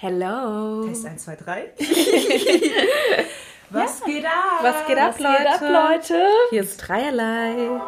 Hello. Test 1, 2, 3. Was geht ab? Was geht ab, Was Leute? geht ab, Leute? Hier ist Dreierlei.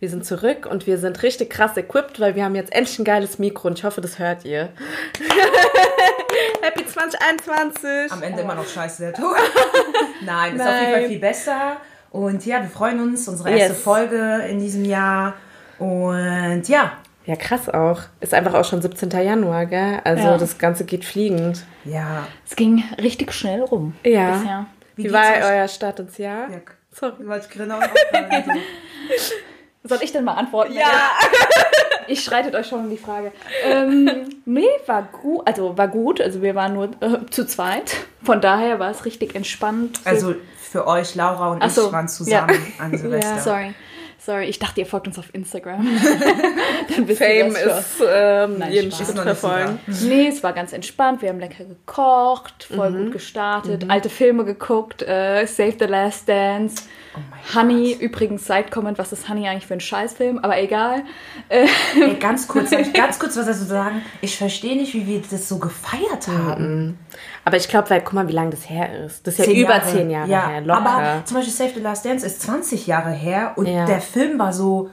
Wir sind zurück und wir sind richtig krass equipped, weil wir haben jetzt endlich ein geiles Mikro und ich hoffe, das hört ihr. Happy 2021. Am Ende immer noch scheiße der Ton. Nein, ist auf jeden Nein. Fall viel besser. Und ja, wir freuen uns. Unsere erste Yes. Folge in diesem Jahr. Und ja, Ja, krass auch. Ist einfach auch schon 17. Januar, gell? Also Ja. das Ganze geht fliegend. ja. Es ging richtig schnell rum. Ja. Bisher. Wie, geht's war euch? euer Start ins Jahr? ja. Sorry. Wollte ich genau aufhören. Soll ich denn mal antworten? Ja. Ich schreitet euch schon um die Frage. Ähm, nee, war gut. Also war gut. Also wir waren nur äh, zu zweit. Von daher war es richtig entspannt. So- Also für euch, Laura und Ach so, ich waren zusammen an Silvester. Sorry. Sorry, ich dachte, ihr folgt uns auf Instagram. Dann wisst ihr Fame das schon. ist ähm, Nein, jeden. Schritt verfolgen. Nee, es war ganz entspannt. Wir haben lecker gekocht, voll gut gestartet, alte Filme geguckt, äh, Save the Last Dance. Oh Honey, übrigens, Side-Comment, was ist Honey eigentlich für ein Scheißfilm? Aber egal. Äh, Ey, ganz kurz, ganz kurz was dazu sagen? Ich verstehe nicht, wie wir das so gefeiert haben. Aber ich glaube, weil, guck mal, wie lange das her ist. Das ist ja Zehn über Jahre. zehn Jahre ja, her, locker. Aber zum Beispiel Save the Last Dance ist 20 Jahre her und Ja. der Film war so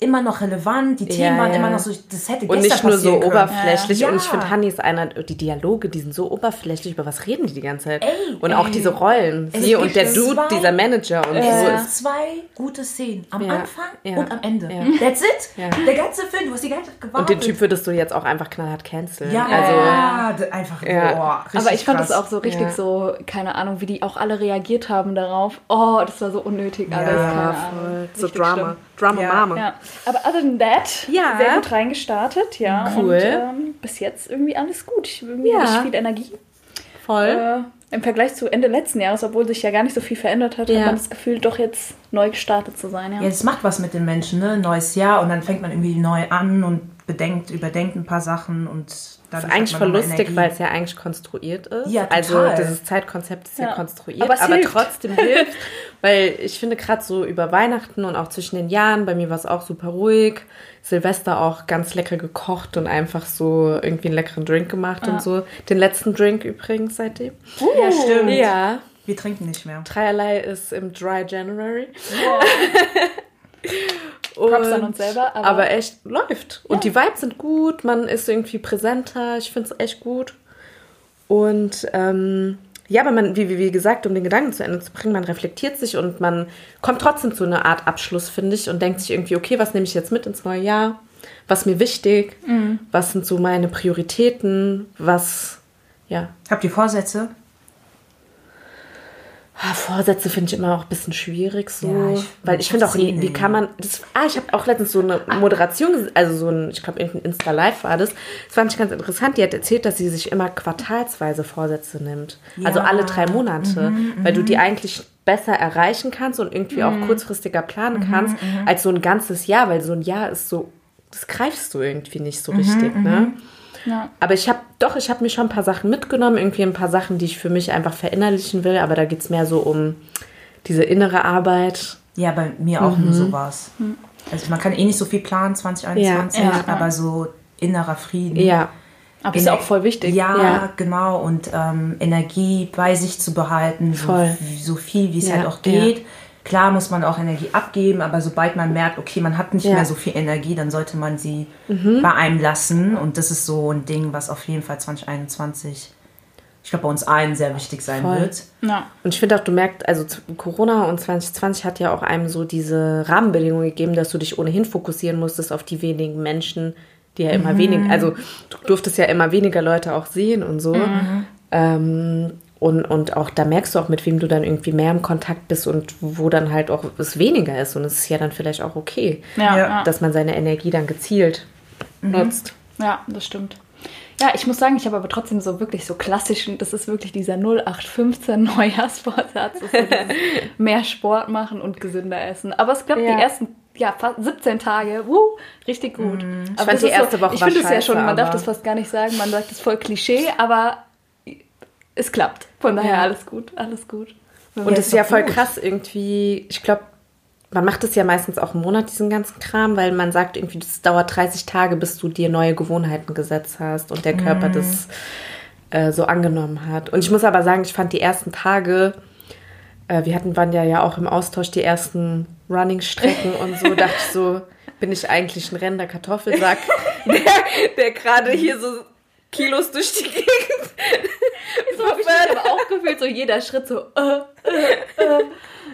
immer noch relevant, die Themen Ja, waren ja. immer noch so, das hätte und nicht nur so können. oberflächlich. Ja. Und ich finde, Honey ist einer, die Dialoge, die sind so oberflächlich. Über was reden die die ganze Zeit? Ey, und auch ey. diese Rollen. Es Sie und gibt der Dude, zwei- dieser Manager und Es so sind ist. zwei gute Szenen. Am Ja, Anfang ja, und am Ende. ja. That's it. Ja. Der ganze Film, du hast die ganze Zeit gewartet. Und den Typ würdest du jetzt auch einfach knallhart canceln. ja, Also, einfach, Ja. boah, richtig aber ich fand krass. das auch so richtig Ja. so, keine Ahnung, wie die auch alle reagiert haben darauf. Oh, das war so unnötig alles. Ja, keine ja, Ahnung. voll. So Drama. schlimm. Drama Ja. Mama. Ja, aber other than that, Ja. sehr gut reingestartet, ja. Cool. Und ähm, bis jetzt irgendwie alles gut. Ich, irgendwie Ja. habe ich viel Energie. Voll. Äh, Im Vergleich zu Ende letzten Jahres, obwohl sich ja gar nicht so viel verändert hat, Ja. hat man das Gefühl, doch jetzt neu gestartet zu sein. Ja. Ja, das macht was mit den Menschen, ne? Neues Jahr und dann fängt man irgendwie neu an und bedenkt, überdenkt ein paar Sachen und dann Das ist eigentlich voll lustig, weil es ja eigentlich konstruiert ist. Ja, Also total. dieses Zeitkonzept ist ja, Ja. konstruiert, Aber aber, trotzdem hilft. Weil ich finde gerade so über Weihnachten und auch zwischen den Jahren, bei mir war es auch super ruhig. Silvester auch ganz lecker gekocht und einfach so irgendwie einen leckeren Drink gemacht Ja. und so. Den letzten Drink übrigens seitdem. Ja, stimmt. Ja, Wir trinken nicht mehr. dreierlei ist im Dry January. Props an Und- uns selber, aber- Aber, echt läuft. Und die Vibes sind gut, man ist irgendwie präsenter. Ich finde es echt gut. Und ähm, ja, aber man, wie, wie, gesagt, um den Gedanken zu Ende zu bringen, man reflektiert sich und man kommt trotzdem zu einer Art Abschluss, finde ich, und denkt sich irgendwie, okay, was nehme ich jetzt mit ins neue Jahr? Was ist mir wichtig? Mhm. Was sind so meine Prioritäten? Was, ja. Habt ihr Vorsätze? Ah, Vorsätze finde ich immer auch ein bisschen schwierig so, Ja, ich- weil ich finde auch, wie, kann man, das, ah, ich habe auch letztens so eine Moderation, ges- also so ein, ich glaube irgendein Insta-Live war das, das fand ich ganz interessant, die hat erzählt, dass sie sich immer quartalsweise Vorsätze nimmt, also Ja. alle drei Monate, weil du die eigentlich besser erreichen kannst und irgendwie auch kurzfristiger planen kannst, als so ein ganzes Jahr, weil so ein Jahr ist so, das greifst du irgendwie nicht so richtig, ne? Ja. Aber ich habe doch, ich habe mir schon ein paar Sachen mitgenommen, irgendwie ein paar Sachen, die ich für mich einfach verinnerlichen will. Aber da geht es mehr so um diese innere Arbeit. Ja, bei mir auch Mhm. nur sowas. Also man kann eh nicht so viel planen 2021, Ja, ja. aber so innerer Frieden. Ja, Aber ist ja auch voll wichtig. Ja, Ja. genau. Und ähm, Energie bei sich zu behalten, so, Voll. so viel wie es Ja, halt auch geht. Klar muss man auch Energie abgeben, aber sobald man merkt, okay, man hat nicht Ja. Mhm. mehr so viel Energie, dann sollte man sie bei einem lassen. Und das ist so ein Ding, was auf jeden Fall 2021, ich glaube, bei uns allen sehr wichtig sein Voll. wird. Ja. und ich finde auch, du merkst, also Corona und 2020 hat ja auch einem so diese Rahmenbedingungen gegeben, dass du dich ohnehin fokussieren musstest auf die wenigen Menschen, die ja immer weniger, also du durftest ja immer weniger Leute auch sehen und so. Ähm, und, und auch da merkst du auch, mit wem du dann irgendwie mehr im Kontakt bist und wo dann halt auch es weniger ist. Und es ist ja dann vielleicht auch okay, Ja, dass man seine Energie dann gezielt nutzt. Ja, das stimmt. Ja, ich muss sagen, ich habe aber trotzdem so wirklich so klassischen, das ist wirklich dieser 0815 Neujahrsvorsatz, das so mehr Sport machen und gesünder essen. Aber es klappt Ja. die ersten ja, fast 17 Tage. Uh, richtig gut. Ich Aber fand das die erste so, Woche Ich finde es ja schon, man darf das fast gar nicht sagen, man sagt es voll Klischee, aber es klappt. Von daher Ja. alles gut, alles gut. Und Ja, das ist ja voll gut. krass irgendwie. Ich glaube, man macht es ja meistens auch im Monat, diesen ganzen Kram, weil man sagt irgendwie, das dauert 30 Tage, bis du dir neue Gewohnheiten gesetzt hast und der Körper das äh, so angenommen hat. Und ich muss aber sagen, ich fand die ersten Tage, äh, wir hatten, waren ja, ja auch im Austausch die ersten Running-Strecken und so, dachte ich so, bin ich eigentlich ein rennender Kartoffelsack, der, der gerade hier so Kilos durch die Gegend So habe ich mich aber auch gefühlt, so jeder Schritt so, äh, äh, äh.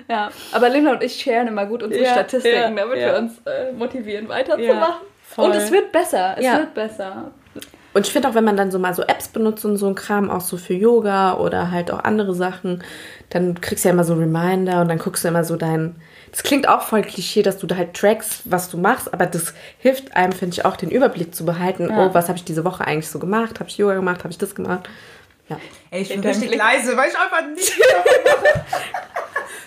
Ja, aber Linda und ich sharen immer gut unsere Ja, Statistiken, ja, damit ja. wir uns äh, motivieren, weiterzumachen. Und es wird besser, es wird besser. Und ich finde auch, wenn man dann so mal so Apps benutzt und so ein Kram, auch so für Yoga oder halt auch andere Sachen, dann kriegst du ja immer so Reminder und dann guckst du immer so dein. Das klingt auch voll Klischee, dass du da halt trackst, was du machst, aber das hilft einem, finde ich, auch den Überblick zu behalten. Ja. Oh, was habe ich diese Woche eigentlich so gemacht? Habe ich Yoga gemacht? Habe ich das gemacht? Ja. Ey, ich bin richtig Blick. leise, weil ich einfach nichts mache.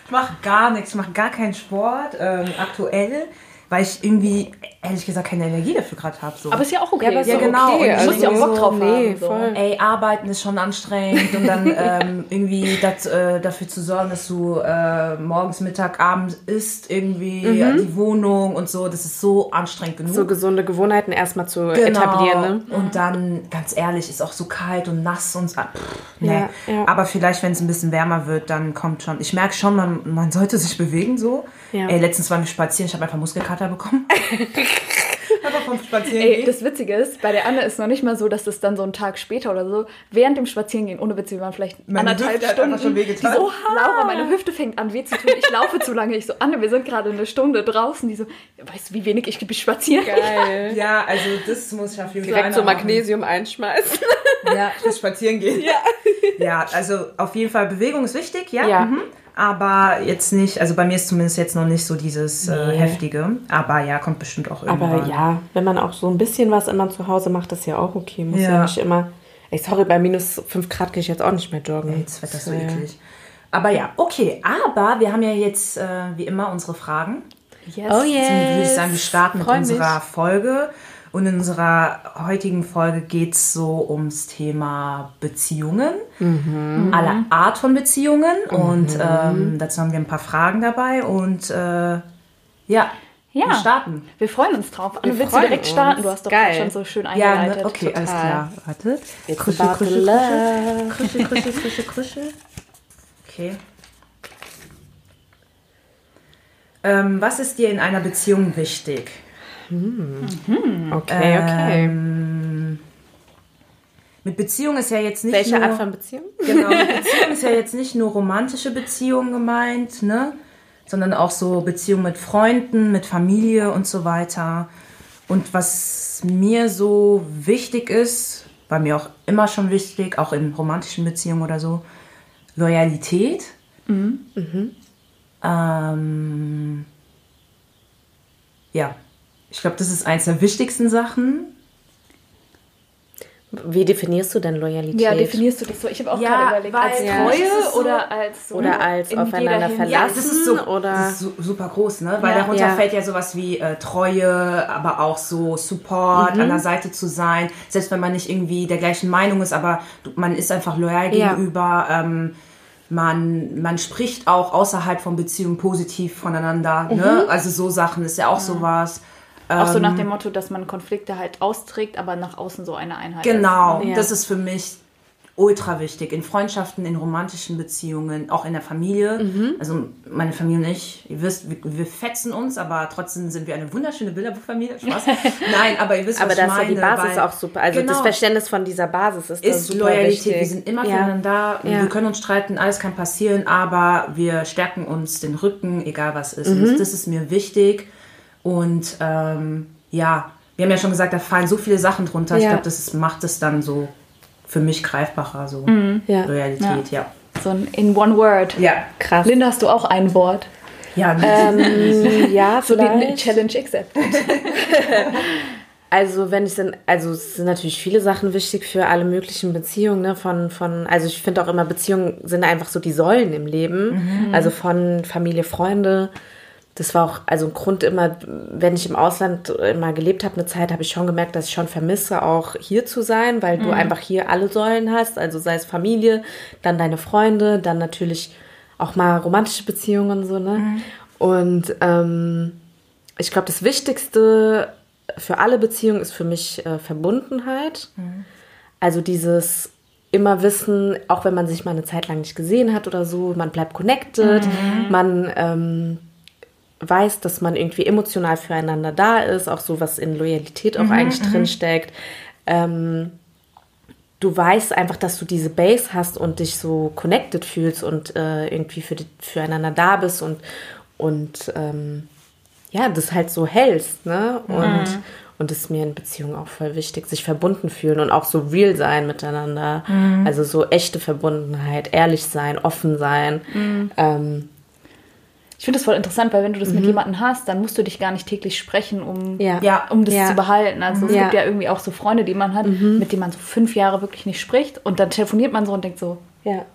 Ich mache gar nichts, ich mache gar keinen Sport ähm, aktuell, weil ich irgendwie, ehrlich gesagt, keine Energie dafür gerade habe. So. Aber ist ja auch okay. Ja, Ja, genau. okay. Und du musst ja auch Bock drauf nee, haben. So. Ey, arbeiten ist schon anstrengend und dann ähm, irgendwie das, äh, dafür zu sorgen, dass du äh, morgens, Mittag, Abend isst, irgendwie äh, die Wohnung und so, das ist so anstrengend genug. So gesunde Gewohnheiten erstmal zu Genau. etablieren. Ne? Und dann, ganz ehrlich, ist auch so kalt und nass und so. Pff, nee. Ja, ja. Aber vielleicht, wenn es ein bisschen wärmer wird, dann kommt schon. Ich merke schon, man, man sollte sich bewegen so. Ja. Ey, letztens waren wir spazieren, ich habe einfach Muskelkater bekommen. einfach vom Spazieren Ey, das Witzige ist, bei der Anne ist noch nicht mal so, dass das dann so einen Tag später oder so, während dem Spazierengehen, ohne Witz, wir waren vielleicht Meine anderthalb Hüfte Stunden. schon wehgetan. Die so, Laura, meine Hüfte fängt an weh zu tun, ich laufe zu lange. Ich so, Anne, wir sind gerade eine Stunde draußen. Die so, weißt du, wie wenig ich spazieren? Geil. Ja, also das muss ich auf jeden Fall Direkt so einmal machen. Magnesium einschmeißen. Ja, fürs Spazieren gehen. Ja. ja, also auf jeden Fall Bewegung ist wichtig, ja. Ja. Mhm. Aber jetzt nicht, also bei mir ist zumindest jetzt noch nicht so dieses äh, Nee. heftige. Aber ja, kommt bestimmt auch irgendwann. Aber ja, wenn man auch so ein bisschen was immer zu Hause macht, ist ja auch okay. Muss ja, Ja. nicht immer. Ey, sorry, bei minus 5 Grad gehe ich jetzt auch nicht mehr joggen. Ey, das Wetter ist so eklig. Aber ja, okay. Aber wir haben ja jetzt äh, wie immer unsere Fragen. Yes. Oh Deswegen würde ich sagen, wir starten mit Freu mich. unserer Folge. Und in unserer heutigen Folge geht es so ums Thema Beziehungen. Mhm. Alle Art von Beziehungen. Und ähm, dazu haben wir ein paar Fragen dabei. Und äh, ja, Ja. wir starten. Wir freuen uns drauf. Anne, Wir willst du freuen direkt uns. starten? Du hast doch Geil. schon so schön Ja, eingeleitet. ne, okay, alles total. klar. Warte. Krüschel, krüschel, krüschel, krüschel, krüschel, krüschel. Okay. Ähm, was ist dir in einer Beziehung wichtig? Okay, okay. Ähm, mit Beziehung ist ja jetzt nicht Welche nur, Art von Beziehung? genau, mit Beziehung ist ja jetzt nicht nur romantische Beziehungen gemeint, ne? Sondern auch so Beziehungen mit Freunden, mit Familie und so weiter. Und was mir so wichtig ist, war mir auch immer schon wichtig, auch in romantischen Beziehungen oder so, Loyalität. Ähm, ja, ich glaube, das ist eins der wichtigsten Sachen. Wie definierst du denn Loyalität? Ja, definierst du das so? Ich habe auch Ja, gerade überlegt, als Treue Ja, so- oder als so Oder als in aufeinander verlassen. das ist so oder- das ist su super groß, ne? Weil Ja. darunter Ja. fällt ja sowas wie äh, Treue, aber auch so Support, Mhm. an der Seite zu sein, selbst wenn man nicht irgendwie der gleichen Meinung ist, aber man ist einfach loyal Ja. gegenüber. Ähm, man, man spricht auch außerhalb von Beziehungen positiv voneinander. Mhm. Ne? Also so Sachen ist ja auch sowas. Auch so Ähm, nach dem Motto, dass man Konflikte halt austrägt, aber nach außen so eine Einheit Genau, ist. Ja. das ist für mich ultra wichtig. In Freundschaften, in romantischen Beziehungen, auch in der Familie. Mhm. Also meine Familie und ich, ihr wisst, wir, wir fetzen uns, aber trotzdem sind wir eine wunderschöne Bilderbuchfamilie. Spaß. Nein, aber ihr wisst, Aber was ich ist ja meine. die Basis weil- auch super. Also das Genau. Verständnis von dieser Basis ist, ist super Loyalität. wichtig. Wir sind immer ja. füreinander. Ja. Wir können uns streiten, alles kann passieren, aber wir stärken uns den Rücken, egal was ist. Mhm. Und das ist mir wichtig. Und ähm, ja, wir haben ja schon gesagt, da fallen so viele Sachen drunter. Ich Ja. glaube, das ist, macht es dann so für mich greifbarer, so Ja. Loyalität, ja. So ein in one word. Ja, Krass. Linda, hast du auch ein Wort? ja. Ähm, ja, So die. Challenge accepted. Also wenn ich dann, also es sind natürlich viele Sachen wichtig für alle möglichen Beziehungen, ne? Von, von, also ich finde auch immer, Beziehungen sind einfach so die Säulen im Leben. Also von Familie, Freunde das war auch also ein Grund immer, wenn ich im Ausland immer gelebt habe, eine Zeit, habe ich schon gemerkt, dass ich schon vermisse, auch hier zu sein, weil du einfach hier alle Säulen hast, also sei es Familie, dann deine Freunde, dann natürlich auch mal romantische Beziehungen so, ne? Und ähm, ich glaube, das Wichtigste für alle Beziehungen ist für mich äh, Verbundenheit. Also dieses immer wissen, auch wenn man sich mal eine Zeit lang nicht gesehen hat oder so, man bleibt connected, man ähm, weiß, dass man irgendwie emotional füreinander da ist, auch so was in Loyalität auch eigentlich drin steckt. Ähm, du weißt einfach, dass du diese Base hast und dich so connected fühlst und äh, irgendwie für die, füreinander da bist und, und ähm, ja, das halt so hältst, ne? Und, und das ist mir in Beziehungen auch voll wichtig, sich verbunden fühlen und auch so real sein miteinander. Also so echte Verbundenheit, ehrlich sein, offen sein. Ähm, Ich finde das voll interessant, weil wenn du das mit jemandem hast, dann musst du dich gar nicht täglich sprechen, um, Ja. Um das Ja. zu behalten. Also es Ja. gibt ja irgendwie auch so Freunde, die man hat, mit denen man so fünf Jahre wirklich nicht spricht und dann telefoniert man so und denkt so, ja.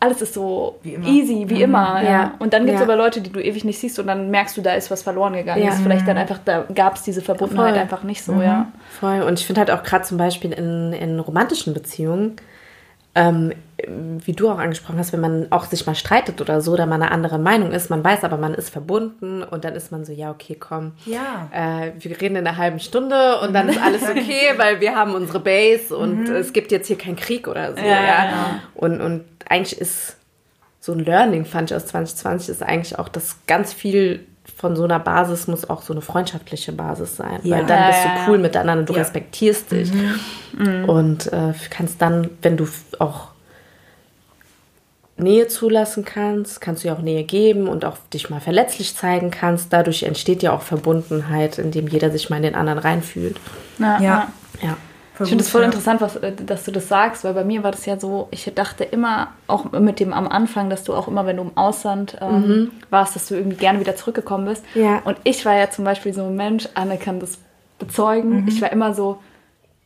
alles ist so Wie immer. easy, wie immer. Ja. Ja. Und dann gibt es Ja. aber Leute, die du ewig nicht siehst und dann merkst du, da ist was verloren gegangen. Ja. Das ist vielleicht dann einfach, da gab es diese Verbundenheit Voll. einfach nicht so, ja. Voll. Und ich finde halt auch gerade zum Beispiel in, in romantischen Beziehungen, ähm, wie du auch angesprochen hast, wenn man auch sich mal streitet oder so, oder man eine andere Meinung ist, man weiß aber, man ist verbunden und dann ist man so, ja, okay, komm. Ja. Äh, wir reden in einer halben Stunde und dann ist alles okay, weil wir haben unsere Base und es gibt jetzt hier keinen Krieg oder so. Ja, Ja, ja, ja. Und, und eigentlich ist so ein Learning, fand ich aus 2020, ist eigentlich auch, dass ganz viel von so einer Basis muss auch so eine freundschaftliche Basis sein. Ja. Weil dann bist du cool miteinander, du Ja. respektierst dich. Und äh, kannst dann, wenn du auch Nähe zulassen kannst, kannst du ja auch Nähe geben und auch dich mal verletzlich zeigen kannst. Dadurch entsteht ja auch Verbundenheit, indem jeder sich mal in den anderen reinfühlt. Ja, Ja. Ja. Ich finde es voll interessant, was, äh, dass du das sagst, weil bei mir war das ja so, ich dachte immer, auch mit dem am Anfang, dass du auch immer, wenn du im Ausland ähm, warst, dass du irgendwie gerne wieder zurückgekommen bist. Ja. Und ich war ja zum Beispiel so ein Mensch, Anne kann das bezeugen, ich war immer so,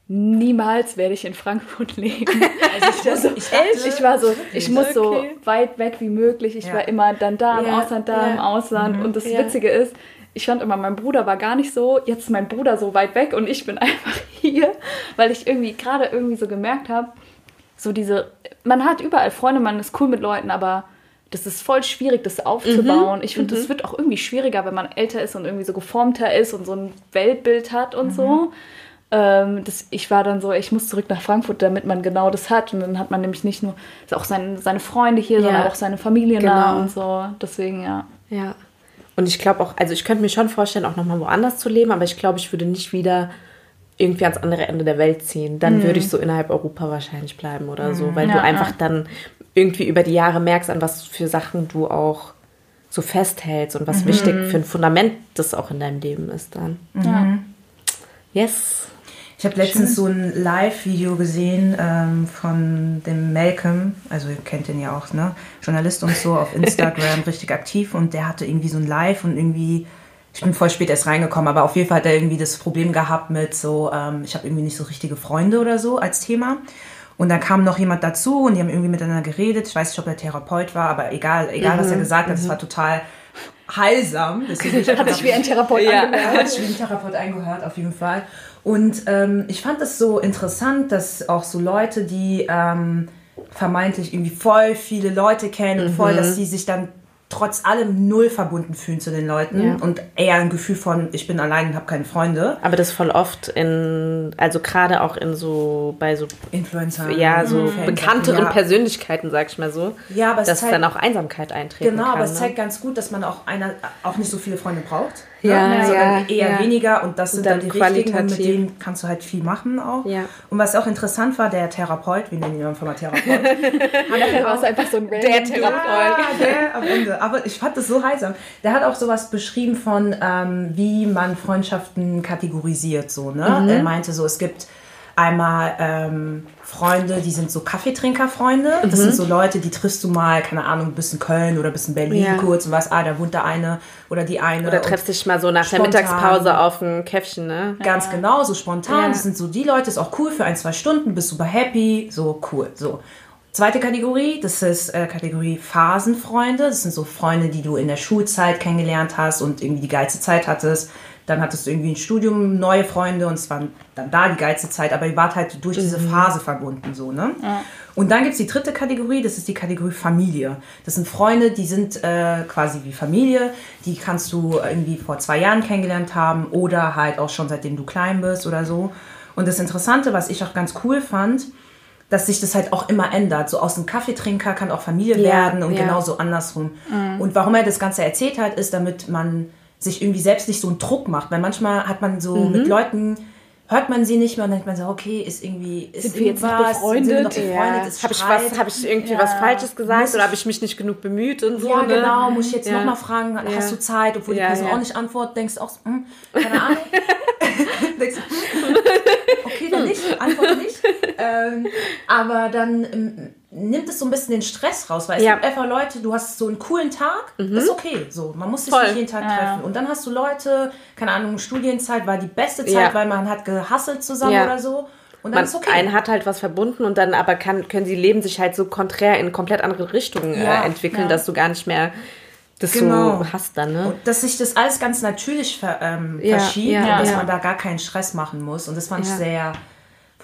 niemals werde ich in Frankfurt leben. Also ich war so, ich dachte- ich war so, ich muss so Okay. weit weg wie möglich. Ich Ja. war immer dann da im Ja, Ausland, da ja. im Ausland. Und das. Witzige ist, ich fand immer, mein Bruder war gar nicht so. Jetzt ist mein Bruder so weit weg und ich bin einfach hier, weil ich irgendwie gerade irgendwie so gemerkt habe, so diese, man hat überall Freunde, man ist cool mit Leuten, aber das ist voll schwierig, das aufzubauen. Ich finde, das wird auch irgendwie schwieriger, wenn man älter ist und irgendwie so geformter ist und so ein Weltbild hat und so. Ähm, das, ich war dann so, ich muss zurück nach Frankfurt, damit man genau das hat. Und dann hat man nämlich nicht nur auch seine, seine Freunde hier, Ja. sondern auch seine Familie nah Genau. und so. Deswegen, ja. Ja. Und ich glaube auch, also ich könnte mir schon vorstellen, auch nochmal woanders zu leben, aber ich glaube, ich würde nicht wieder irgendwie ans andere Ende der Welt ziehen. Dann würde ich so innerhalb Europa wahrscheinlich bleiben oder so, weil du Ja, einfach ja. dann irgendwie über die Jahre merkst, an was für Sachen du auch so festhältst und was wichtig für ein Fundament das auch in deinem Leben ist dann. ja. Yes. Ich habe letztens so ein Live-Video gesehen ähm, von dem Malcolm, also ihr kennt den ja auch, ne? Journalist und so auf Instagram, richtig aktiv und der hatte irgendwie so ein Live und irgendwie, ich bin voll spät erst reingekommen, aber auf jeden Fall hat er irgendwie das Problem gehabt mit so, ähm, ich habe irgendwie nicht so richtige Freunde oder so als Thema. Und dann kam noch jemand dazu und die haben irgendwie miteinander geredet. Ich weiß nicht, ob er Therapeut war, aber egal, egal was er gesagt hat, es war total heilsam. Deswegen Hat sich wie ein Therapeut Ja. angehört. hat sich wie ein Therapeut eingehört, auf jeden Fall. Und ähm, ich fand es so interessant, dass auch so Leute, die ähm, vermeintlich irgendwie voll viele Leute kennen und voll, dass sie sich dann trotz allem null verbunden fühlen zu den Leuten Ja. und eher ein Gefühl von, ich bin allein und habe keine Freunde. Aber das voll oft in, also gerade auch in so, bei so, Influencer. ja, so Fans, bekannteren ja. Persönlichkeiten, sag ich mal so, Ja, aber es dass zeigt- dann auch Einsamkeit eintreten Genau, kann. aber es ne? zeigt ganz gut, dass man auch einer auch nicht so viele Freunde braucht. Ja, ne? sondern ja, eher ja. weniger und das sind Und dann, dann die richtigen und mit denen kannst du halt viel machen auch. Ja. Und was auch interessant war, der Therapeut, wir nennen ihn einfach mal Therapeut, Nachher war einfach so ein Der Therapeut. ja, der am Ende. Aber ich fand das so heilsam. Der hat auch sowas beschrieben von, ähm, wie man Freundschaften kategorisiert. So, ne? Er meinte so, es gibt einmal ähm, Freunde, die sind so Kaffeetrinkerfreunde. Das sind so Leute, die triffst du mal, keine Ahnung, bis in Köln oder bis in Berlin Ja. kurz und was, ah, da wohnt der eine oder die eine. Oder treffst dich mal so nach spontan. der Mittagspause auf ein Käffchen, ne? Ganz genau, so spontan. Ja. Das sind so die Leute, ist auch cool für ein, zwei Stunden, bist super happy, so cool. So. Zweite Kategorie, das ist äh, Kategorie Phasenfreunde. Das sind so Freunde, die du in der Schulzeit kennengelernt hast und irgendwie die geilste Zeit hattest. Dann hattest du irgendwie ein Studium, neue Freunde und es war dann da die geilste Zeit, aber ihr wart halt durch diese Phase verbunden, so, ne? Und dann gibt's die dritte Kategorie, das ist die Kategorie Familie. Das sind Freunde, die sind äh, quasi wie Familie, die kannst du irgendwie vor zwei Jahren kennengelernt haben oder halt auch schon seitdem du klein bist oder so. Und das Interessante, was ich auch ganz cool fand, dass sich das halt auch immer ändert. So aus einem Kaffeetrinker kann auch Familie Ja, werden und ja. genauso andersrum. Und warum er das Ganze erzählt hat, ist, damit man sich irgendwie selbst nicht so einen Druck macht. Weil manchmal hat man so Mhm. mit Leuten, hört man sie nicht mehr und dann denkt man so, okay, ist irgendwie, ist Sind wir jetzt noch befreundet? Sind wir noch befreundet? Ja. Habe ich, was- hab ich irgendwie Ja. was Falsches gesagt Muss oder habe ich mich nicht genug bemüht und so? Ja, ne? genau. Muss ich jetzt Ja. nochmal fragen, hast du Zeit? Obwohl die Person auch nicht antwortet, denkst du auch, so, hm, keine Ahnung. denkst du, hm, okay, dann nicht, antworte nicht. Ähm, aber dann ähm, nimmt es so ein bisschen den Stress raus, weil es Ja. gibt einfach Leute, du hast so einen coolen Tag, ist okay, so, man muss sich Voll. nicht jeden Tag treffen. Und dann hast du Leute, keine Ahnung, Studienzeit war die beste Zeit, Ja. weil man hat gehasselt zusammen Ja. oder so. Und dann Man, ist okay. Einen hat halt was verbunden und dann aber kann, können sie Leben sich halt so konträr in komplett andere Richtungen Ja, äh, entwickeln, ja. dass du gar nicht mehr das Genau. so hast dann, ne? Und dass sich das alles ganz natürlich ver, ähm, Ja, verschiebt ja, und dass ja. man da gar keinen Stress machen muss. Und das fand Ja. ich sehr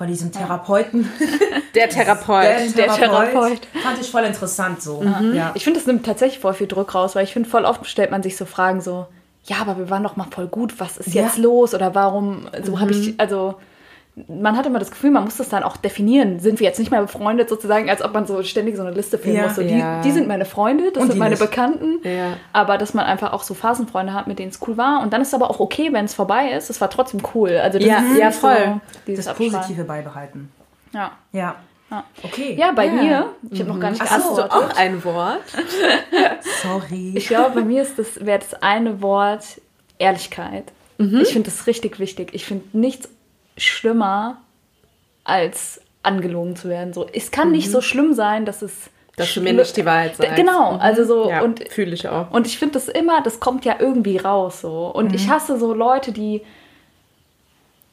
von diesem Therapeuten. Der Therapeut. Der Therapeut. Fand ich voll interessant so. Ja. Ich finde, das nimmt tatsächlich voll viel Druck raus, weil ich finde, voll oft stellt man sich so Fragen so, ja, aber wir waren doch mal voll gut, was ist Ja. jetzt los? Oder warum, so habe Mhm. ich, also man hat immer das Gefühl, man muss das dann auch definieren. Sind wir jetzt nicht mehr befreundet sozusagen, als ob man so ständig so eine Liste führen Ja. muss. So, Ja. die, die sind meine Freunde, das Und sind meine nicht. Bekannten. Ja. Aber dass man einfach auch so Phasenfreunde hat, mit denen es cool war. Und dann ist es aber auch okay, wenn es vorbei ist. Es war trotzdem cool. Also das Ja, ist ja, voll. So dieses Das. Positive beibehalten. Ja. Ja. Okay. ja, bei mir, ich habe noch gar nicht Ach so, Hast du geantwortet. auch ein Wort? Sorry. Ich glaube, bei mir ist das, wäre das eine Wort Ehrlichkeit. Mhm. Ich finde das richtig wichtig. Ich finde nichts schlimmer, als angelogen zu werden. So, es kann nicht so schlimm sein, dass es. Mhm. Dass du mir nicht die Wahrheit sagst. Genau, also so. Ja, Und, fühle ich auch. und ich finde das immer, das kommt ja irgendwie raus so. Und ich hasse so Leute, die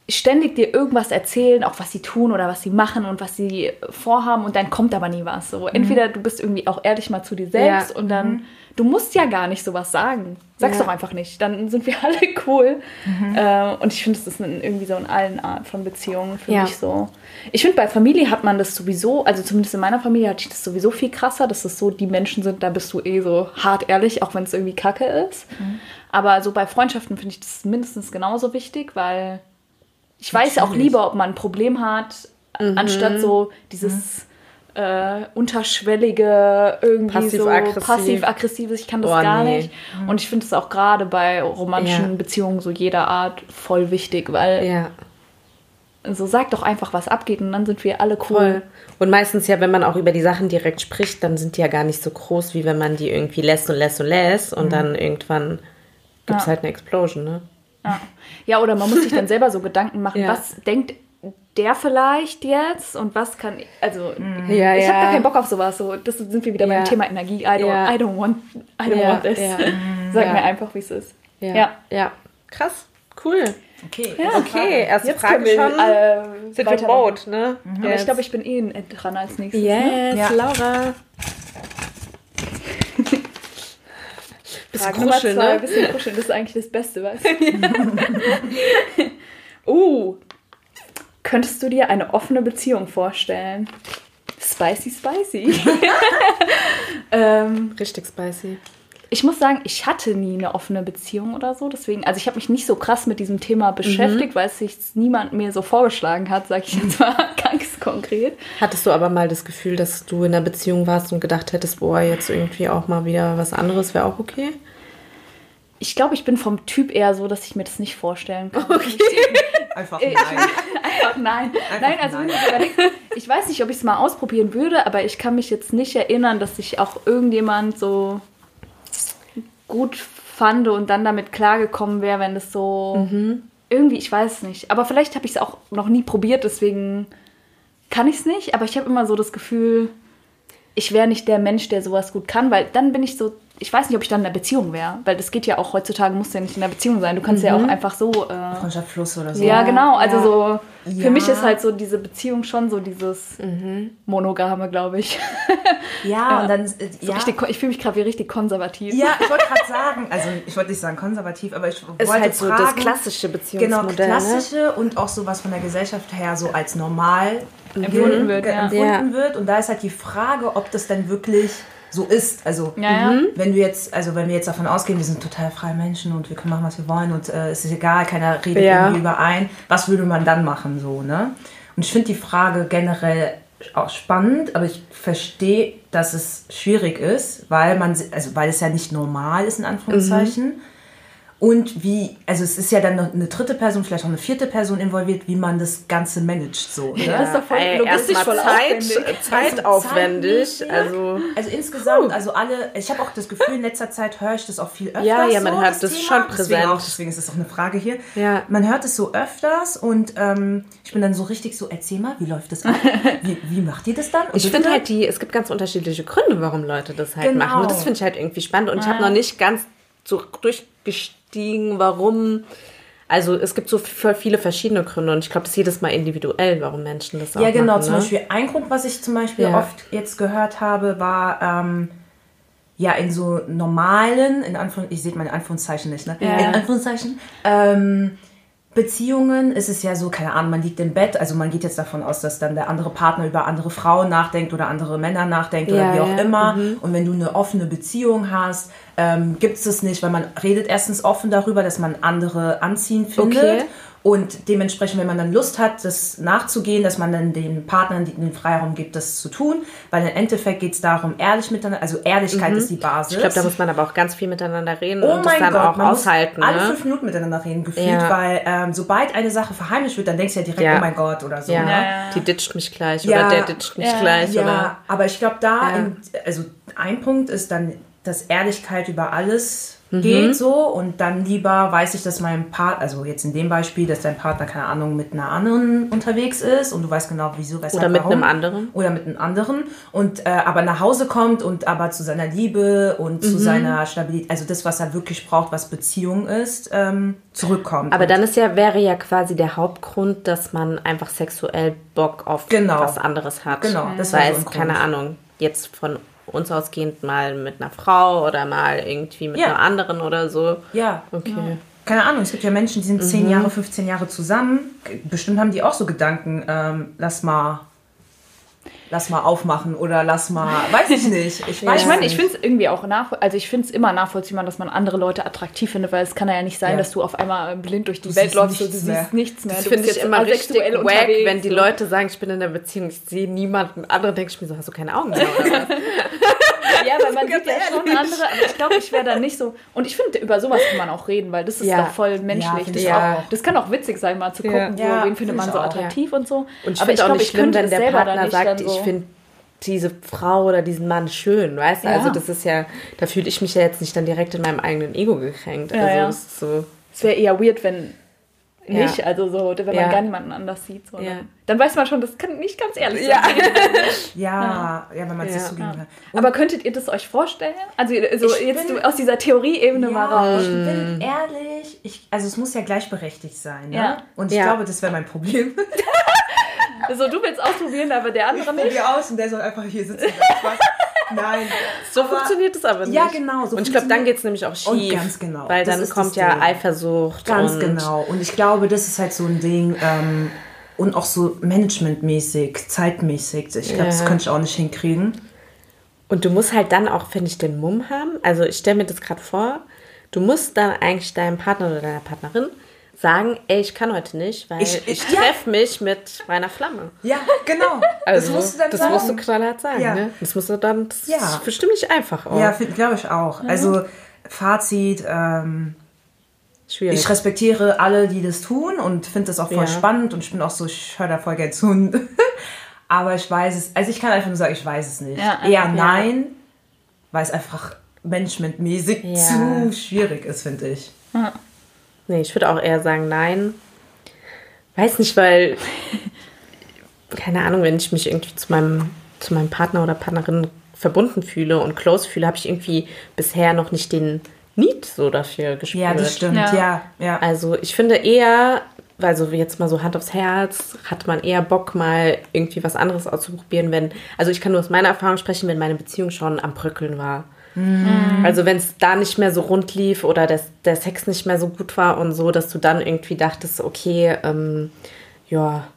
ständig dir irgendwas erzählen, auch was sie tun oder was sie machen und was sie vorhaben und dann kommt aber nie was. So entweder du bist irgendwie auch ehrlich mal zu dir selbst Ja. und dann du musst ja gar nicht sowas sagen. Sag's Ja. doch einfach nicht. Dann sind wir alle cool. Äh, und ich finde, es ist irgendwie so in allen Arten von Beziehungen für Ja. mich so. Ich finde, bei Familie hat man das sowieso, also zumindest in meiner Familie hatte ich das sowieso viel krasser, dass es so die Menschen sind, da bist du eh so hart ehrlich, auch wenn es irgendwie kacke ist. Aber so bei Freundschaften finde ich das mindestens genauso wichtig, weil ich weiß ja auch Natürlich. lieber, ob man ein Problem hat, anstatt so dieses äh, unterschwellige, irgendwie Passiv-aggressiv. so passiv-aggressives. Ich kann das Oh, gar nee. nicht. Und ich finde es auch gerade bei romantischen Ja. Beziehungen so jeder Art voll wichtig, weil Ja, so sagt doch einfach, was abgeht und dann sind wir alle cool. voll. Und meistens ja, wenn man auch über die Sachen direkt spricht, dann sind die ja gar nicht so groß, wie wenn man die irgendwie lässt und lässt und lässt und dann irgendwann gibt es Ja. halt eine Explosion, ne? Ja. ja, oder man muss sich dann selber so Gedanken machen, Ja. was denkt der vielleicht jetzt und was kann also Ja, ich ja. habe gar keinen Bock auf sowas so das sind wir wieder Ja. beim Thema Energie I don't, Ja. I don't want I don't Ja, want this ja. sag Ja. mir einfach wie es ist Ja. Ja. ja. Krass. Cool. Okay. Okay, erste jetzt Frage können wir schon. äh, Sind wir. Mode, ne? aber ich glaube ich bin eh dran als nächstes ne? Yes, Ja. Laura. Bisschen Frage Nummer kuscheln, zwei, ne? bisschen kuscheln, das ist eigentlich das Beste, was? uh, könntest du dir eine offene Beziehung vorstellen? Spicy, spicy. ähm, Richtig spicy. Ich muss sagen, ich hatte nie eine offene Beziehung oder so. Deswegen, also ich habe mich nicht so krass mit diesem Thema beschäftigt, weil es sich niemand mir so vorgeschlagen hat, sage ich jetzt mal ganz konkret. Hattest du aber mal das Gefühl, dass du in einer Beziehung warst und gedacht hättest, boah, jetzt irgendwie auch mal wieder was anderes wäre auch okay? Ich glaube, ich bin vom Typ eher so, dass ich mir das nicht vorstellen kann. Einfach Ich- nein. Einfach nein. nein, also dir überlegst, ich weiß nicht, ob ich es mal ausprobieren würde, aber ich kann mich jetzt nicht erinnern, dass ich auch irgendjemand so gut fand und dann damit klargekommen wäre, wenn das so irgendwie, ich weiß nicht. Aber vielleicht habe ich es auch noch nie probiert, deswegen kann ich es nicht. Aber ich habe immer so das Gefühl, ich wäre nicht der Mensch, der sowas gut kann, weil dann bin ich so ich weiß nicht, ob ich dann in einer Beziehung wäre, weil das geht ja auch heutzutage, muss ja nicht in einer Beziehung sein. Du kannst ja auch einfach so. Äh, Freundschaft Fluss oder so. ja, genau. Also Ja. so, für Ja. mich ist halt so diese Beziehung schon so dieses Monogame, glaube ich. Ja, und dann, äh, So richtig, ich fühle mich gerade wie richtig konservativ. Ja, ich wollte gerade sagen, also ich wollte nicht sagen konservativ, aber ich Ist wollte halt so fragen, das klassische Genau, Beziehungsmodell. ne? klassische und auch so was von der Gesellschaft her so als normal Empfunden wird, ge- ja. empfunden wird. Und da ist halt die Frage, ob das denn wirklich so ist. Also Ja, ja. Mhm. wenn du jetzt, also wenn wir jetzt davon ausgehen, wir sind total freie Menschen und wir können machen, was wir wollen und äh, es ist egal, keiner redet Ja. irgendwie überein, was würde man dann machen so, ne? Und ich finde die Frage generell auch spannend, aber ich verstehe, dass es schwierig ist, weil man, also weil es ja nicht normal ist in Anführungszeichen. Mhm. Und wie, also es ist ja dann noch eine dritte Person, vielleicht auch eine vierte Person involviert, wie man das Ganze managt so. Ne? Das ist doch voll Ey, logistisch voll Zeit, aufwendig. zeitaufwendig. zeitmäßig. Also, Also insgesamt, also alle, ich habe auch das Gefühl, in letzter Zeit höre ich das auch viel öfters. Ja, ja, man so, hört das Thema. schon Deswegen, präsent. auch, deswegen ist das auch eine Frage hier. Ja. Man hört es so öfters und ähm, ich bin dann so richtig so, erzähl mal, wie läuft das ab? Wie, wie macht ihr das dann? Und ich finde halt, die, es gibt ganz unterschiedliche Gründe, warum Leute das halt Genau. machen. Und das finde ich halt irgendwie spannend. Und ich habe noch nicht ganz so durchgestiegen, warum. Also es gibt so viele verschiedene Gründe und ich glaube, das ist jedes Mal individuell, warum Menschen das auch Ja, genau. machen. zum ne? Beispiel ein Grund, was ich zum Beispiel Ja. oft jetzt gehört habe, war ähm, ja in so normalen, in Anführungszeichen, ich sehe meine Anführungszeichen nicht, ne? Ja. In Anführungszeichen, ähm, Beziehungen ist es ja so, keine Ahnung, man liegt im Bett, also man geht jetzt davon aus, dass dann der andere Partner über andere Frauen nachdenkt oder andere Männer nachdenkt oder Ja, wie auch ja, immer. Und wenn du eine offene Beziehung hast, ähm, gibt es das nicht, weil man redet erstens offen darüber, dass man andere anziehen findet. Okay. Und dementsprechend, wenn man dann Lust hat, das nachzugehen, dass man dann den Partnern den Freiraum gibt, das zu tun. Weil im Endeffekt geht es darum, ehrlich miteinander, also Ehrlichkeit ist die Basis. Ich glaube, da muss man aber auch ganz viel miteinander reden Oh und das mein dann Gott, auch man aushalten. muss alle Ne? fünf Minuten miteinander reden, gefühlt, Ja. weil ähm, sobald eine Sache verheimlicht wird, dann denkst du ja direkt, Ja. oh mein Gott oder so. Ja, Ne? die ditcht mich gleich Ja. oder der ditcht mich Ja. gleich. Ja, Oder, aber ich glaube, da, Ja. in, also ein Punkt ist dann, dass Ehrlichkeit über alles Mhm. geht so und dann lieber weiß ich, dass mein Partner, also jetzt in dem Beispiel, dass dein Partner, keine Ahnung, mit einer anderen unterwegs ist und du weißt genau, wieso, weshalb, Oder mit warum. einem anderen. Oder mit einem anderen und äh, aber nach Hause kommt und aber zu seiner Liebe und Mhm. zu seiner Stabilität, also das, was er wirklich braucht, was Beziehung ist, ähm, zurückkommt. aber dann ist ja, wäre ja quasi der Hauptgrund, dass man einfach sexuell Bock auf Genau. was anderes hat. Genau, das war Sei so es, keine. Ahnung, jetzt von uns ausgehend mal mit einer Frau oder mal irgendwie mit Ja. einer anderen oder so. ja, Okay. keine Ahnung, es gibt ja Menschen, die sind Mhm. 10 Jahre, 15 Jahre zusammen. Bestimmt haben die auch so Gedanken, ähm, lass mal, lass mal aufmachen oder lass mal, weiß ich nicht. Ich weiß Ich meine, ich finde es irgendwie auch nach, also ich finde es immer nachvollziehbar, dass man andere Leute attraktiv findet, weil es kann ja nicht sein, Ja. dass du auf einmal blind durch die Du Welt läufst und nichts du mehr. siehst nichts mehr. Das Du finde ich jetzt immer richtig wack, wenn die. Leute sagen, ich bin in der Beziehung, ich sehe niemanden. Andere denke ich mir so, hast du keine Augen mehr oder was? Ja, weil man sieht ja schon andere, aber ich glaube, ich wäre da nicht so. Und ich finde, über sowas kann man auch reden, weil das ist Ja. doch voll menschlich. finde das, ich ist auch. das kann auch witzig sein, mal zu Ja. gucken, wo, Ja, wen finde findet man ich so auch, attraktiv und so. Und ich aber finde auch glaub, nicht schlimm, könnte wenn der Partner sagt, dann ich so- finde diese Frau oder diesen Mann schön, weißt du? Ja. Also das ist ja, da fühle ich mich ja jetzt nicht dann direkt in meinem eigenen Ego gekränkt. Ja, also ja. das ist so, Es wäre eher weird, wenn Ja. nicht, also so, wenn Ja. man gar niemanden anders sieht. So, Ja. dann, dann weiß man schon, das kann nicht ganz ehrlich sein. Ja. ja, ja, wenn man es Ja. zugeben kann. Aber könntet ihr das euch vorstellen? Also so Ich jetzt bin- aus dieser Theorieebene mal Ja, raus. ich bin ehrlich, ich, also es muss ja gleichberechtigt sein. Ne? Ja. Und ich Ja. glaube, das wäre mein Problem. Also du willst ausprobieren, aber der andere nicht. Probier aus und der soll einfach hier sitzen. Nein. so Aber- funktioniert es aber nicht. Ja, genau, so und ich glaube, dann geht es nämlich auch schief. Und ganz genau, Weil das dann kommt das ja Ding. Eifersucht. Ganz und genau. Und ich glaube, das ist halt so ein Ding. Ähm, und auch so managementmäßig, zeitmäßig. Ich glaube, das Ja. könnte ich auch nicht hinkriegen. Und du musst halt dann auch, finde ich, den Mumm haben. Also ich stelle mir das gerade vor, du musst dann eigentlich deinem Partner oder deiner Partnerin sagen, ey, ich kann heute nicht, weil ich, Ich- ich- ja. treffe mich mit meiner Flamme. Ja, genau. Also, das musst du dann das sagen. musst du knallhart sagen, Ja. ne? Das musst du dann, das Ja. ist bestimmt nicht einfach auch. Ja, glaube ich auch. Also Fazit, ähm, Schwierig. ich respektiere alle, die das tun und finde das auch voll Ja. spannend und ich bin auch so, ich höre da voll gerne zu. Aber ich weiß es, also ich kann einfach nur sagen, ich weiß es nicht. Ja, Eher ja. nein, weil es einfach managementmäßig Ja. zu schwierig ist, finde ich. Nee, ich würde auch eher sagen nein. Weiß nicht, weil, keine Ahnung, wenn ich mich irgendwie zu meinem, zu meinem Partner oder Partnerin verbunden fühle und close fühle, habe ich irgendwie bisher noch nicht den Need so dafür gespürt. Ja, das stimmt. Ja, ja. ja. Also ich finde eher, also jetzt mal so Hand aufs Herz, hat man eher Bock, mal irgendwie was anderes auszuprobieren, wenn, also ich kann nur aus meiner Erfahrung sprechen, wenn meine Beziehung schon am Bröckeln war. Mhm. Also wenn es da nicht mehr so rund lief oder das, der Sex nicht mehr so gut war und so, dass du dann irgendwie dachtest, okay, ähm, ja.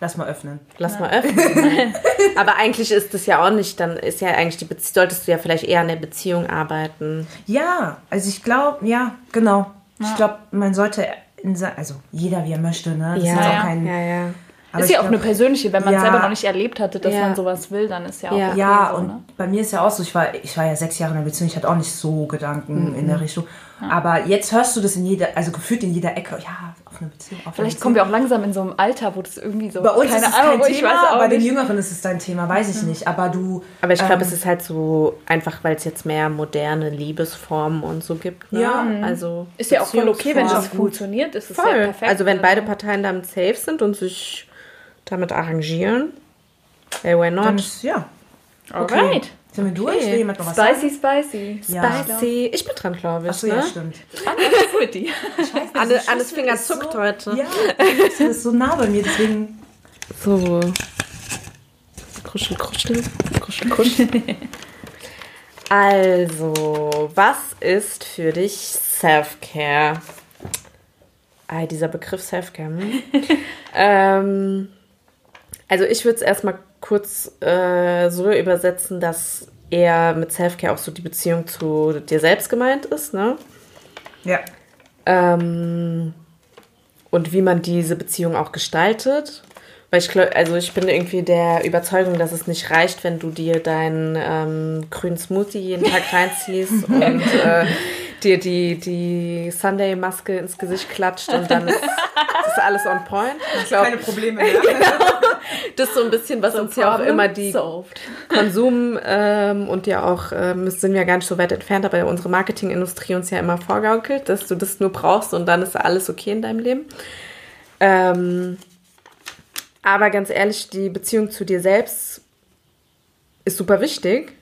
Lass mal öffnen. Lass ja. mal öffnen. Aber eigentlich ist es ja auch nicht, dann ist ja eigentlich die Beziehung, solltest du ja vielleicht eher an der Beziehung arbeiten. Ja, also ich glaube, ja, genau. Ja. Ich glaube, man sollte, in, also jeder wie er möchte, ne? Das ja, ist auch kein, ja, ja. Aber ist ja auch glaub, eine persönliche, wenn man ja, selber noch nicht erlebt hatte, dass ja. man sowas will, dann ist ja auch Ja, okay ja so, und ne? bei mir ist ja auch so, ich war, ich war ja sechs Jahre in der Beziehung, ich hatte auch nicht so Gedanken mhm. in der Richtung. Ja. Aber jetzt hörst du das in jeder, also gefühlt in jeder Ecke, ja, auf eine Beziehung. Auf Vielleicht kommen wir auch langsam in so einem Alter, wo das irgendwie so. Bei uns keine ist es Ahnung, kein Thema, bei den Jüngeren ist es dein Thema, weiß ich nicht. Aber du. Aber ich glaube, ähm, es ist halt so einfach, weil es jetzt mehr moderne Liebesformen und so gibt. Ne? Ja, also. Ist ja auch voll okay, wenn das funktioniert, ist es ja perfekt. Also wenn beide Parteien damit safe sind und sich damit arrangieren. Hey, why not? Dann, ja. Okay. Alright. Sind wir durch? Okay. Will jemand noch was spicy, sagen? Spicy, ja. Spicy. Ich bin dran, glaube ich. Achso, ne? ja, stimmt. Mit dir? Anne, Annes Finger zuckt so, heute. Ja, das ist so nah bei mir, deswegen... So. Kuschel, kuschel. Kuschel, kuschel. also, was ist für dich Self-Care? Ah, dieser Begriff Self-Care. Hm? ähm, also ich würde es erstmal kurz äh, so übersetzen, dass eher mit Self-Care auch so die Beziehung zu dir selbst gemeint ist, ne? Ja. Ähm, und wie man diese Beziehung auch gestaltet. Weil ich glaube, also ich bin irgendwie der Überzeugung, dass es nicht reicht, wenn du dir deinen ähm, grünen Smoothie jeden Tag reinziehst und äh, dir die, die Sunday-Maske ins Gesicht klatscht und dann ist, ist alles on point. Ich glaub, Keine Probleme mehr. genau. Das ist so ein bisschen, was so uns ja auch immer die solved. Konsum ähm, und ja auch, ähm, sind wir gar nicht so weit entfernt, aber unsere Marketingindustrie uns ja immer vorgaukelt, dass du das nur brauchst und dann ist alles okay in deinem Leben. Ähm, aber ganz ehrlich, die Beziehung zu dir selbst ist super wichtig.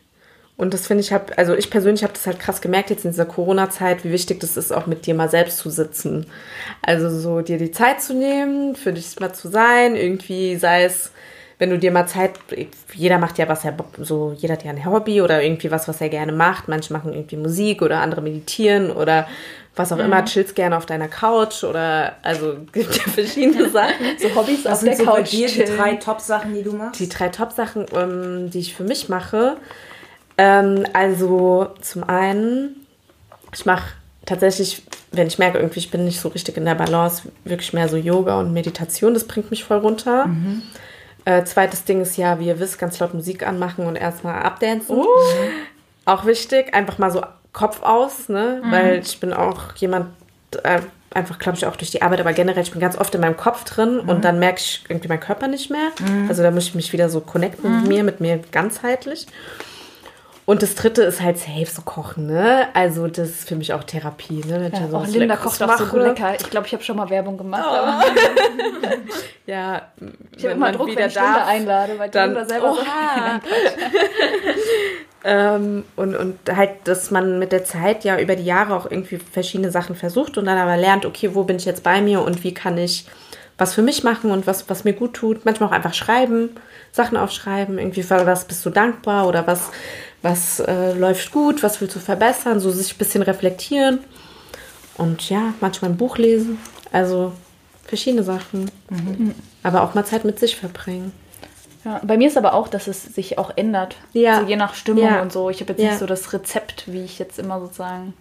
Und das finde ich, hab, also ich persönlich habe das halt krass gemerkt jetzt in dieser Corona-Zeit, wie wichtig das ist, auch mit dir mal selbst zu sitzen. Also so dir die Zeit zu nehmen, für dich mal zu sein, irgendwie sei es, wenn du dir mal Zeit, jeder macht ja was er, so, jeder hat ja ein Hobby oder irgendwie was, was er gerne macht. Manche machen irgendwie Musik oder andere meditieren oder was auch mhm. immer, chillst gerne auf deiner Couch oder, also gibt ja verschiedene Sachen. So Hobbys was auf der so Couch. Dir die drei Top-Sachen, die du machst? Die drei Top-Sachen, ähm, die ich für mich mache, ähm, also zum einen, ich mache tatsächlich, wenn ich merke, irgendwie ich bin nicht so richtig in der Balance, wirklich mehr so Yoga und Meditation, das bringt mich voll runter. Mhm. Äh, zweites Ding ist ja, wie ihr wisst, ganz laut Musik anmachen und erstmal abdancen. Uh. Auch wichtig, einfach mal so Kopf aus, ne? Mhm. Weil ich bin auch jemand, äh, einfach, glaube ich, auch durch die Arbeit, aber generell, ich bin ganz oft in meinem Kopf drin mhm. und dann merke ich irgendwie meinen Körper nicht mehr. Mhm. Also da muss ich mich wieder so connecten mit mhm. mir, mit mir ganzheitlich. Und das dritte ist halt safe so kochen, ne? Also das ist für mich auch Therapie, ne? Ja, so oh, Linda kocht auch so lecker. Ich glaube, ich habe schon mal Werbung gemacht. Oh. ja, ich habe immer Druck, wieder wenn ich Linda einlade, weil dann, Linda selber so ähm, und, und halt, dass man mit der Zeit ja über die Jahre auch irgendwie verschiedene Sachen versucht und dann aber lernt, okay, wo bin ich jetzt bei mir und wie kann ich was für mich machen und was, was mir gut tut. Manchmal auch einfach schreiben, Sachen aufschreiben, irgendwie für was bist du dankbar oder was was äh, läuft gut, was willst du verbessern, so sich ein bisschen reflektieren und ja, manchmal ein Buch lesen. Also verschiedene Sachen. Mhm. Aber auch mal Zeit mit sich verbringen. Ja, bei mir ist aber auch, dass es sich auch ändert. Ja. So je nach Stimmung ja. und so. Ich habe jetzt ja. nicht so das Rezept, wie ich jetzt immer sozusagen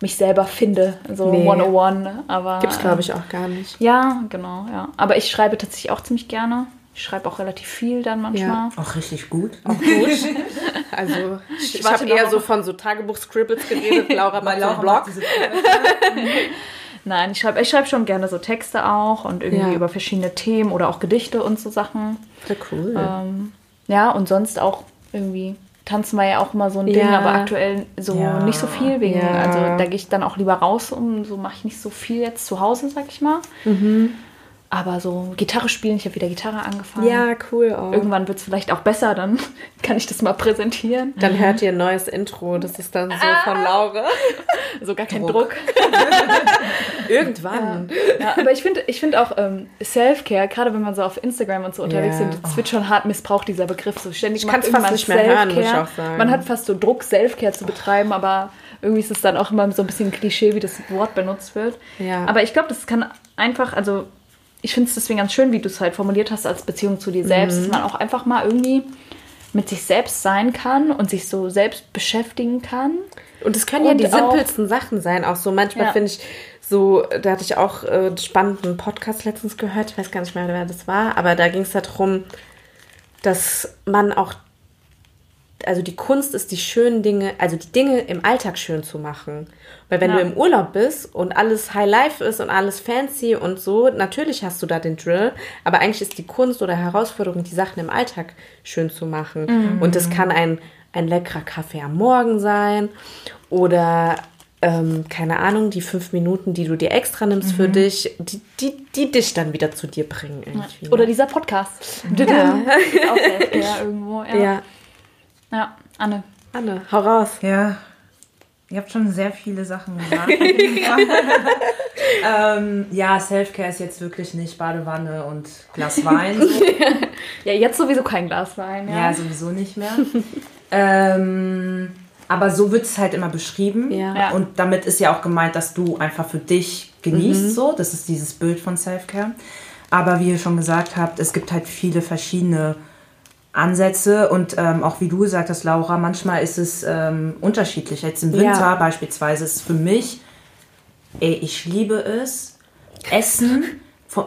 mich selber finde, so nee. 101. Ne? Aber, Gibt es, glaube ich, auch gar nicht. Ja, genau, ja. Aber ich schreibe tatsächlich auch ziemlich gerne. Ich schreibe auch relativ viel dann manchmal. Ja. Auch richtig gut. Auch gut. also ich, ich habe eher so von so Tagebuch-Scribbles geredet. Laura macht Laura Blog. Nein, ich schreibe ich schreib schon gerne so Texte auch und irgendwie ja. über verschiedene Themen oder auch Gedichte und so Sachen. Sehr cool. Ähm, ja, und sonst auch irgendwie tanzen war ja auch immer so ein Ding, ja. aber aktuell so ja. nicht so viel wegen. Ja. Also da gehe ich dann auch lieber raus um, so mache ich nicht so viel jetzt zu Hause, sag ich mal. Mhm. Aber so Gitarre spielen, ich habe wieder Gitarre angefangen. Ja, cool auch. Irgendwann wird es vielleicht auch besser, dann kann ich das mal präsentieren. Dann hört ihr ein neues Intro. Das ist dann so von Laura. So gar kein Druck. Irgendwann. Ja, aber ich finde ich find auch ähm, Self-Care, gerade wenn man so auf Instagram und so unterwegs Ja. ist, es wird schon hart missbraucht, dieser Begriff. So ständig macht kann's fast irgendjemand nicht mehr hören, muss ich auch sagen. Man hat fast so Druck, Self-Care zu betreiben, aber irgendwie ist es dann auch immer so ein bisschen Klischee, wie das Wort benutzt wird. Ja. Aber ich glaube, das kann einfach, also ich finde es deswegen ganz schön, wie du es halt formuliert hast als Beziehung zu dir selbst, Mhm. dass man auch einfach mal irgendwie mit sich selbst sein kann und sich so selbst beschäftigen kann. Und es können ja die simpelsten Sachen sein. Auch so manchmal Ja. finde ich so, da hatte ich auch äh, einen spannenden Podcast letztens gehört. Ich weiß gar nicht mehr, wer das war. Aber da ging es darum, dass man auch, also die Kunst ist, die schönen Dinge, also die Dinge im Alltag schön zu machen. Weil wenn Ja. du im Urlaub bist und alles High Life ist und alles fancy und so, natürlich hast du da den Drill, aber eigentlich ist die Kunst oder Herausforderung, die Sachen im Alltag schön zu machen. Und das kann ein, ein leckerer Kaffee am Morgen sein oder ähm, keine Ahnung, die fünf Minuten, die du dir extra nimmst für dich, die, die, die dich dann wieder zu dir bringen irgendwie. Oder dieser Podcast. Ja. Ist auch irgendwo. Ja. ja. Ja, Anne. Anne, hau raus. Ja, ihr habt schon sehr viele Sachen Fall. ähm, ja, Selfcare ist jetzt wirklich nicht Badewanne und Glas Wein. So. Ja, jetzt sowieso kein Glas Wein. Ja, Ja, sowieso nicht mehr. ähm, aber so wird es halt immer beschrieben. Ja. Ja. Und damit ist ja auch gemeint, dass du einfach für dich genießt. So, das ist dieses Bild von Selfcare. Aber wie ihr schon gesagt habt, es gibt halt viele verschiedene Ansätze und ähm, auch wie du gesagt hast, Laura, manchmal ist es ähm, unterschiedlich. Jetzt im Winter Ja. beispielsweise ist für mich, ey, ich liebe es, Essen,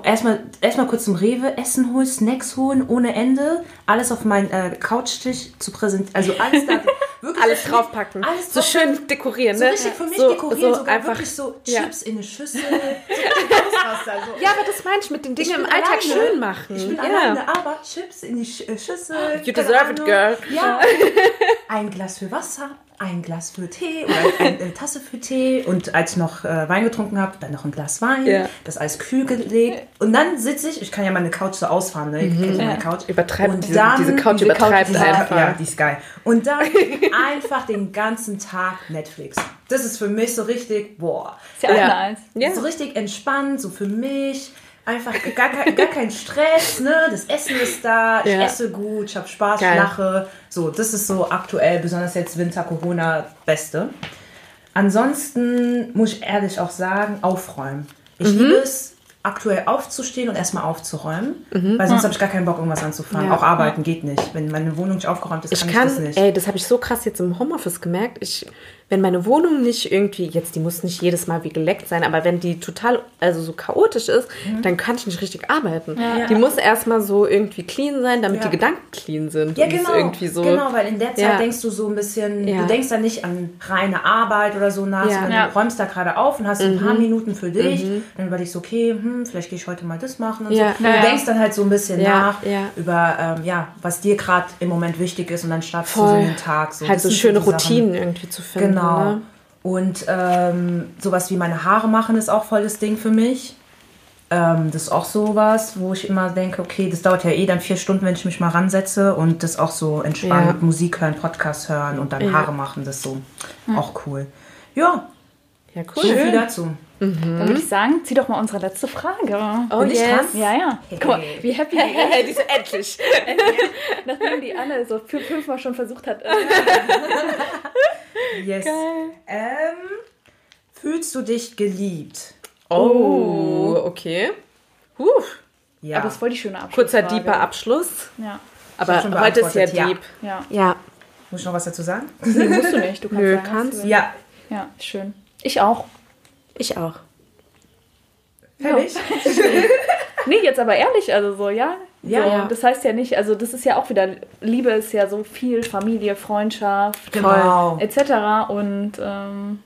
erstmal, erstmal kurz zum Rewe, Essen holen, Snacks holen, ohne Ende, alles auf meinen äh, Couchtisch zu präsentieren, also alles da, Alles draufpacken. Alles so draufpacken. schön dekorieren, so ne? richtig für mich so, dekorieren, so sogar einfach, wirklich so ja. Chips in eine Schüssel, so. Ja, aber das meine ich mit den Dingen Ich im bin Alltag alleine. schön machen. Ich bin ja. alleine, aber Chips in die äh, Schüssel. You keine deserve it, girl. Ja. ein Glas für Wasser, ein Glas für Tee oder eine, Tasse für Tee. Und als ich noch äh, Wein getrunken habe, dann noch ein Glas Wein. Ja. Das alles kühl gelegt. Und dann sitze ich, ich kann ja meine Couch so ausfahren, ne? Ihr kennt ja meine Couch. Übertreibt Und diese, dann- diese Couch diese übertreibt diese- einfach. Ja, die ist geil. Und dann einfach den ganzen Tag Netflix. Das ist für mich so richtig, boah. ist ja auch Ja. nice. Ja. So richtig entspannt, so für mich. Einfach gar, kein- gar kein Stress, ne? Das Essen ist da, ich Ja. esse gut, ich habe Spaß, Geil. ich lache. So, das ist so aktuell, besonders jetzt Winter, Corona, Beste. Ansonsten muss ich ehrlich auch sagen, aufräumen. Ich Mhm. liebe es, aktuell aufzustehen und erstmal aufzuräumen, weil sonst habe ich gar keinen Bock, irgendwas anzufangen. Mhm. Ja. Auch arbeiten geht nicht. Wenn meine Wohnung nicht aufgeräumt ist, Ich kann ich, kann, das nicht. ey, das habe ich so krass jetzt im Homeoffice gemerkt. Ich, wenn meine Wohnung nicht irgendwie, jetzt die muss nicht jedes Mal wie geleckt sein, aber wenn die total, also so chaotisch ist, Mhm. dann kann ich nicht richtig arbeiten. Die muss erstmal so irgendwie clean sein, damit Ja. die Gedanken clean sind. Ja, Und genau. Irgendwie so, genau, weil in der Zeit Ja. denkst du so ein bisschen, Ja. du denkst dann nicht an reine Arbeit oder so nach, Ja. sondern Ja. du räumst da gerade auf und hast ein Mhm. paar Minuten für dich. Dann überlegst du, okay, hm, vielleicht gehe ich heute mal das machen und Ja. so. Ja, du ja. denkst dann halt so ein bisschen Ja, nach ja. über, ähm, ja, was dir gerade im Moment wichtig ist und dann startest du Voll. so in den Tag. So. halt Das so schöne. Routinen irgendwie zu finden. Genau. Ne? Und ähm, sowas wie meine Haare machen ist auch voll das Ding für mich. Ähm, das ist auch sowas, wo ich immer denke, okay, das dauert ja eh dann vier Stunden, wenn ich mich mal ransetze und das auch so entspannt, Ja. Musik hören, Podcast hören und dann Ja. Haare machen, das ist so auch cool. Ja, Ja, so viel cool. Dazu. Dann würde ich sagen, zieh doch mal unsere letzte Frage. Oh, Bin ich yes. dran? Ja, ja. Guck mal, wie happy die ist, die so endlich. nachdem die Anne so vier, fünfmal schon versucht hat. Yes. Ähm, fühlst du dich geliebt? Oh, okay. Huh. Ja. Aber es ist voll die schöne Abschluss. Kurzer, deeper Abschluss. Ja, Aber schon heute ist ja deep. ja. Ja. Muss ich noch was dazu sagen? Nee, musst du nicht. Du kannst Nö, sagen, kannst. Ja. Ja, schön. Ich auch. Ich auch. Fertig? Nee, jetzt aber ehrlich, also so, ja. Ja, so, ja. Das heißt ja nicht, also das ist ja auch wieder, Liebe ist ja so viel, Familie, Freundschaft, Genau. etc. Und ähm,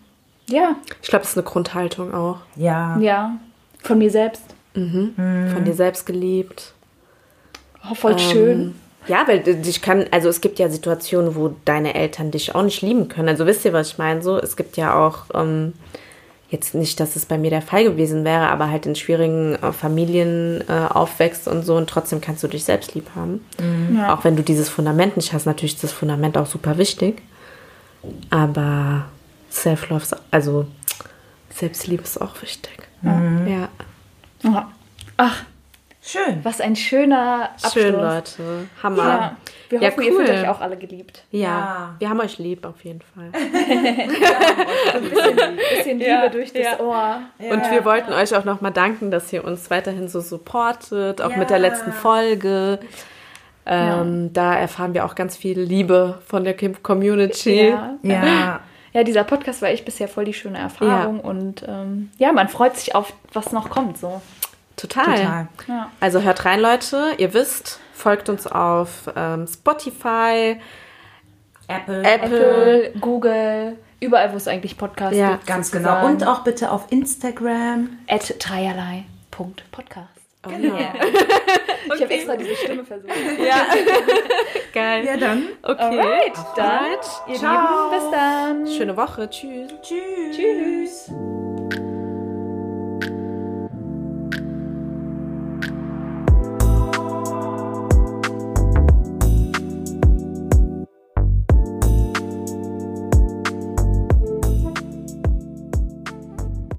ja, Ich glaube, das ist eine Grundhaltung auch. Ja. ja, von mir selbst. Von dir selbst geliebt. Oh, voll Ähm, schön. Ja, weil ich kann, also es gibt ja Situationen, wo deine Eltern dich auch nicht lieben können. Also wisst ihr, was ich meine? So, es gibt ja auch, ähm, jetzt nicht, dass es bei mir der Fall gewesen wäre, aber halt in schwierigen äh, Familien äh, aufwächst und so und trotzdem kannst du dich selbst lieb haben. Ja. Auch wenn du dieses Fundament nicht hast, natürlich ist das Fundament auch super wichtig. Aber Self-Love, ist- also Selbstliebe ist auch wichtig. Ja. Ja. Ach, Schön. was ein schöner Abschluss. Schön, Leute. Hammer. Ja. Wir Ja, hoffen, ihr fühlt cool. euch auch alle geliebt. Ja, Ja. wir haben euch lieb auf jeden Fall. Ein bisschen, bisschen Liebe Ja, durch das ja. Ohr. Und wir wollten euch auch nochmal danken, dass ihr uns weiterhin so supportet, auch mit der Ja. letzten Folge. Ähm, Da erfahren wir auch ganz viel Liebe von der Kim Community. Ja. Ja. ja, dieser Podcast war echt bisher voll die schöne Erfahrung. Und ähm, ja, man freut sich auf, was noch kommt. So. Total. Total. Ja. Also hört rein, Leute. Ihr wisst, folgt uns auf ähm, Spotify, Apple. Apple, Google, überall, wo es eigentlich Podcasts Ja, gibt. Ganz sozusagen. genau. Und auch bitte auf Instagram. at dreierlei.podcast. Oh, ja. Ich habe extra diese Stimme versucht. ja. Geil. Ja, dann. Okay. Alright, dann, ihr Ciao. Lieben, bis dann. Schöne Woche. Tschüss. Tschüss. Tschüss.